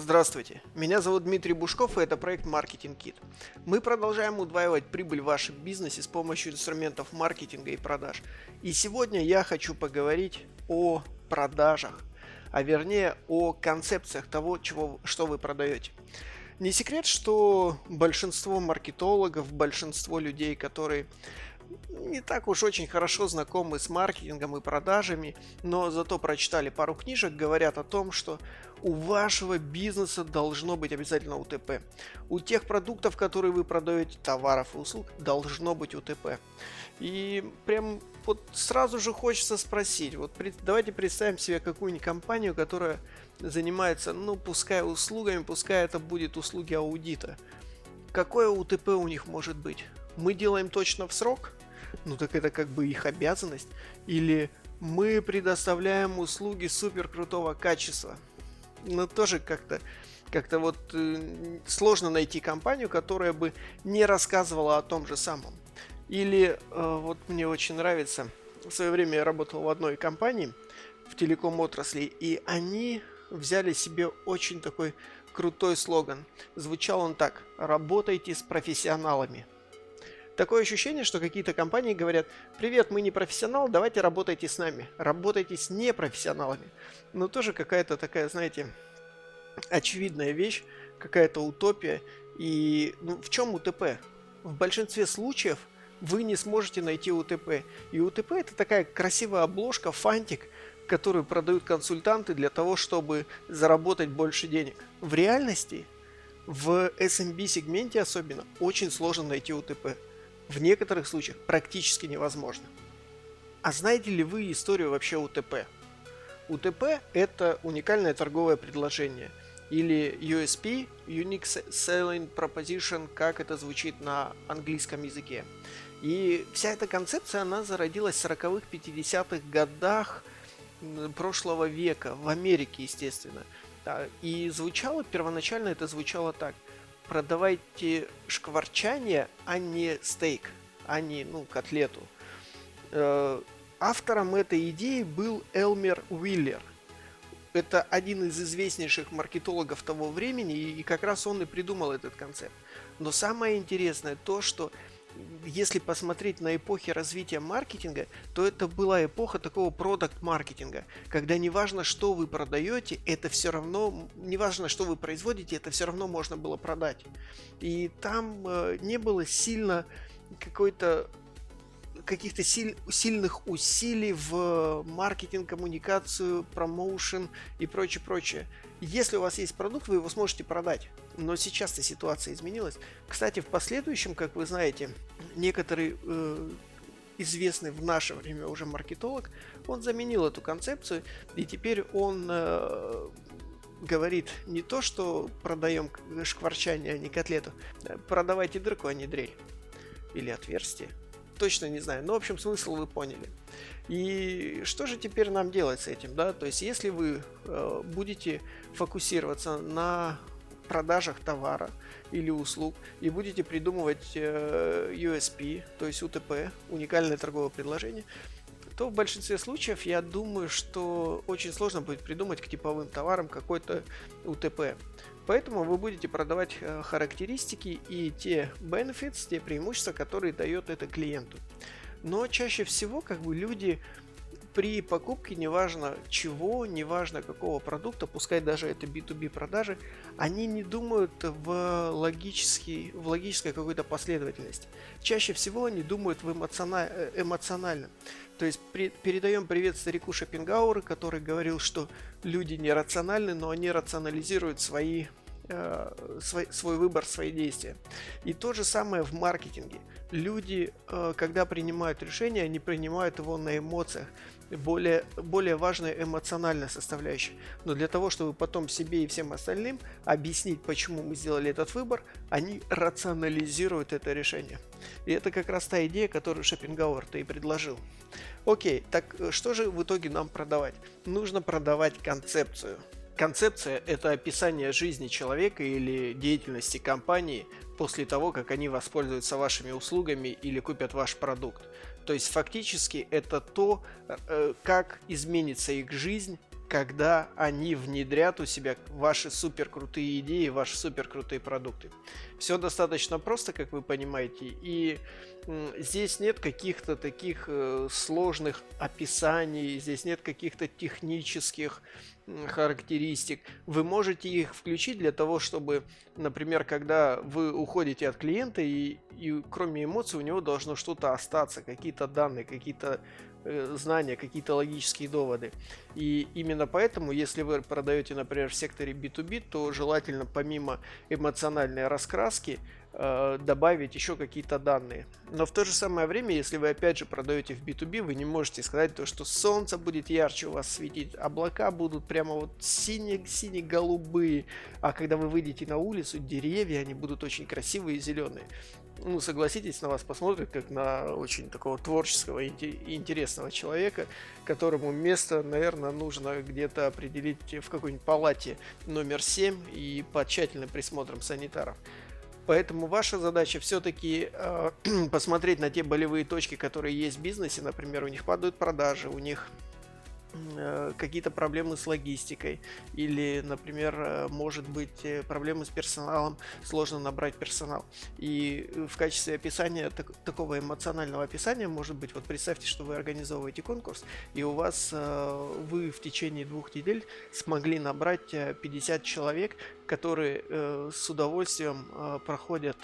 Здравствуйте, меня зовут Дмитрий Бушков и это проект Marketing Kit. Мы продолжаем удваивать прибыль в вашем бизнесе с помощью инструментов маркетинга и продаж. И сегодня я хочу поговорить о продажах, а вернее о концепциях того, чего, что вы продаете. Не секрет, что большинство маркетологов, большинство людей, которые не так уж очень хорошо знакомы с маркетингом и продажами, но зато прочитали пару книжек, говорят о том, что у вашего бизнеса должно быть обязательно УТП. У тех продуктов, которые вы продаете, товаров и услуг, должно быть УТП. И прям вот сразу же хочется спросить, вот давайте представим себе какую-нибудь компанию, которая занимается, ну, пускай услугами, пускай это будет услуги аудита. Какое УТП у них может быть? Мы делаем точно в срок? Ну так это как бы их обязанность. Или мы предоставляем услуги супер крутого качества. Ну тоже как-то как-то вот э, сложно найти компанию, которая бы не рассказывала о том же самом. Или э, вот мне очень нравится, в свое время я работал в одной компании в телеком отрасли, и они взяли себе очень такой крутой слоган. Звучал он так: "Работайте с профессионалами". Такое ощущение, что какие-то компании говорят, привет, мы не профессионал, давайте работайте с нами. Работайте с непрофессионалами. Но тоже какая-то такая, знаете, очевидная вещь, какая-то утопия. И ну, в чем УТП? В большинстве случаев вы не сможете найти УТП. И УТП это такая красивая обложка, фантик, которую продают консультанты для того, чтобы заработать больше денег. В реальности, в SMB сегменте особенно, очень сложно найти УТП в некоторых случаях практически невозможно. А знаете ли вы историю вообще УТП? УТП – это уникальное торговое предложение или USP – Unique Selling Proposition, как это звучит на английском языке. И вся эта концепция, она зародилась в 40-х, 50-х годах прошлого века, в Америке, естественно. И звучало, первоначально это звучало так – продавайте шкварчание, а не стейк, а не, ну, котлету. Э, автором этой идеи был Элмер Уиллер. Это один из известнейших маркетологов того времени, и как раз он и придумал этот концепт. Но самое интересное то, что если посмотреть на эпохи развития маркетинга, то это была эпоха такого продукт-маркетинга, когда неважно, что вы продаете, это все равно, неважно, что вы производите, это все равно можно было продать. И там э, не было сильно какой-то каких-то силь, сильных усилий в маркетинг, коммуникацию, промоушен и прочее, прочее. Если у вас есть продукт, вы его сможете продать. Но сейчас-то ситуация изменилась. Кстати, в последующем, как вы знаете, некоторый э, известный в наше время уже маркетолог, он заменил эту концепцию, и теперь он э, говорит не то, что продаем шкварчание, а не котлету, продавайте дырку, а не дрель. Или отверстие. Точно не знаю. Но, в общем, смысл вы поняли. И что же теперь нам делать с этим, да? То есть, если вы э, будете фокусироваться на продажах товара или услуг и будете придумывать э, USP, то есть UTP, уникальное торговое предложение, то в большинстве случаев я думаю, что очень сложно будет придумать к типовым товарам какой-то UTP. Поэтому вы будете продавать э, характеристики и те benefits, те преимущества, которые дает это клиенту. Но чаще всего как бы люди при покупке, неважно чего, неважно какого продукта, пускай даже это B2B продажи, они не думают в, логический, в логической какой-то последовательности. Чаще всего они думают в эмоциональ, э, эмоционально. То есть при, передаем привет старику Шопенгауэру, который говорил, что люди нерациональны, но они рационализируют свои э, свой, свой выбор, свои действия. И то же самое в маркетинге. Люди, э, когда принимают решение, они принимают его на эмоциях более, более важная эмоциональная составляющая. Но для того, чтобы потом себе и всем остальным объяснить, почему мы сделали этот выбор, они рационализируют это решение. И это как раз та идея, которую Шопенгауэр-то и предложил. Окей, так э, что же в итоге нам продавать? Нужно продавать концепцию. Концепция – это описание жизни человека или деятельности компании после того, как они воспользуются вашими услугами или купят ваш продукт. То есть фактически это то, э, как изменится их жизнь когда они внедрят у себя ваши супер крутые идеи, ваши супер крутые продукты. Все достаточно просто, как вы понимаете, и здесь нет каких-то таких э, сложных описаний, здесь нет каких-то технических характеристик. Вы можете их включить для того, чтобы, например, когда вы уходите от клиента и, и кроме эмоций у него должно что-то остаться, какие-то данные, какие-то Э, знания, какие-то логические доводы. И именно поэтому, если вы продаете, например, в секторе B2B, то желательно помимо эмоциональной раскраски э, добавить еще какие-то данные. Но в то же самое время, если вы опять же продаете в B2B, вы не можете сказать то, что солнце будет ярче у вас светить, облака будут прямо вот сине-голубые, а когда вы выйдете на улицу, деревья, они будут очень красивые и зеленые ну, согласитесь, на вас посмотрят как на очень такого творческого и интересного человека, которому место, наверное, нужно где-то определить в какой-нибудь палате номер 7 и под тщательным присмотром санитаров. Поэтому ваша задача все-таки э, посмотреть на те болевые точки, которые есть в бизнесе. Например, у них падают продажи, у них какие-то проблемы с логистикой или, например, э, может быть э, проблемы с персоналом, сложно набрать персонал. И в качестве описания так, такого эмоционального описания может быть, вот представьте, что вы организовываете конкурс, и у вас вы в течение двух недель смогли набрать 50 человек, которые с удовольствием проходят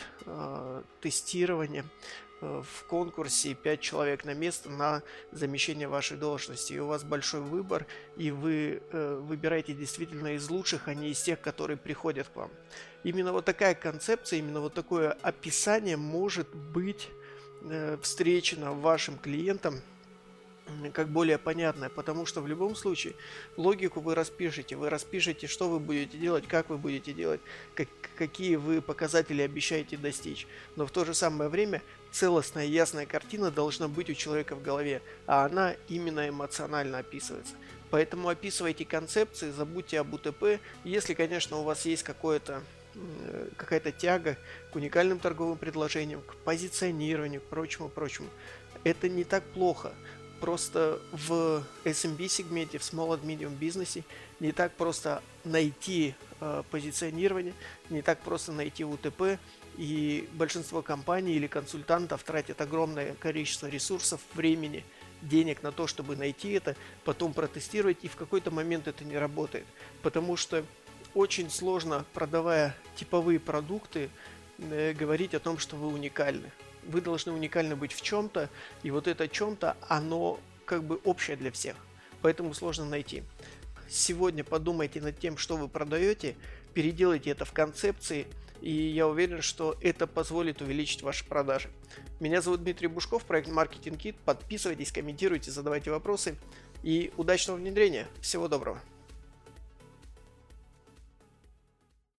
тестирование, Э, в конкурсе 5 человек на место на замещение вашей должности. И у вас большой выбор, и вы э, выбираете действительно из лучших, а не из тех, которые приходят к вам. Именно вот такая концепция, именно вот такое описание может быть э, встречено вашим клиентам как более понятное, потому что в любом случае логику вы распишете, вы распишете, что вы будете делать, как вы будете делать, как, какие вы показатели обещаете достичь. Но в то же самое время целостная ясная картина должна быть у человека в голове, а она именно эмоционально описывается. Поэтому описывайте концепции, забудьте об УТП, если, конечно, у вас есть какое-то какая-то тяга к уникальным торговым предложениям, к позиционированию, к прочему, прочему. Это не так плохо. Просто в SMB сегменте, в Small and Medium бизнесе не так просто найти э, позиционирование, не так просто найти УТП, и большинство компаний или консультантов тратят огромное количество ресурсов, времени, денег на то, чтобы найти это, потом протестировать, и в какой-то момент это не работает. Потому что очень сложно, продавая типовые продукты, э, говорить о том, что вы уникальны. Вы должны уникальны быть в чем-то, и вот это чем-то, оно как бы общее для всех. Поэтому сложно найти. Сегодня подумайте над тем, что вы продаете, переделайте это в концепции – и я уверен, что это позволит увеличить ваши продажи. Меня зовут Дмитрий Бушков, проект Marketing Kit. Подписывайтесь, комментируйте, задавайте вопросы и удачного внедрения. Всего доброго.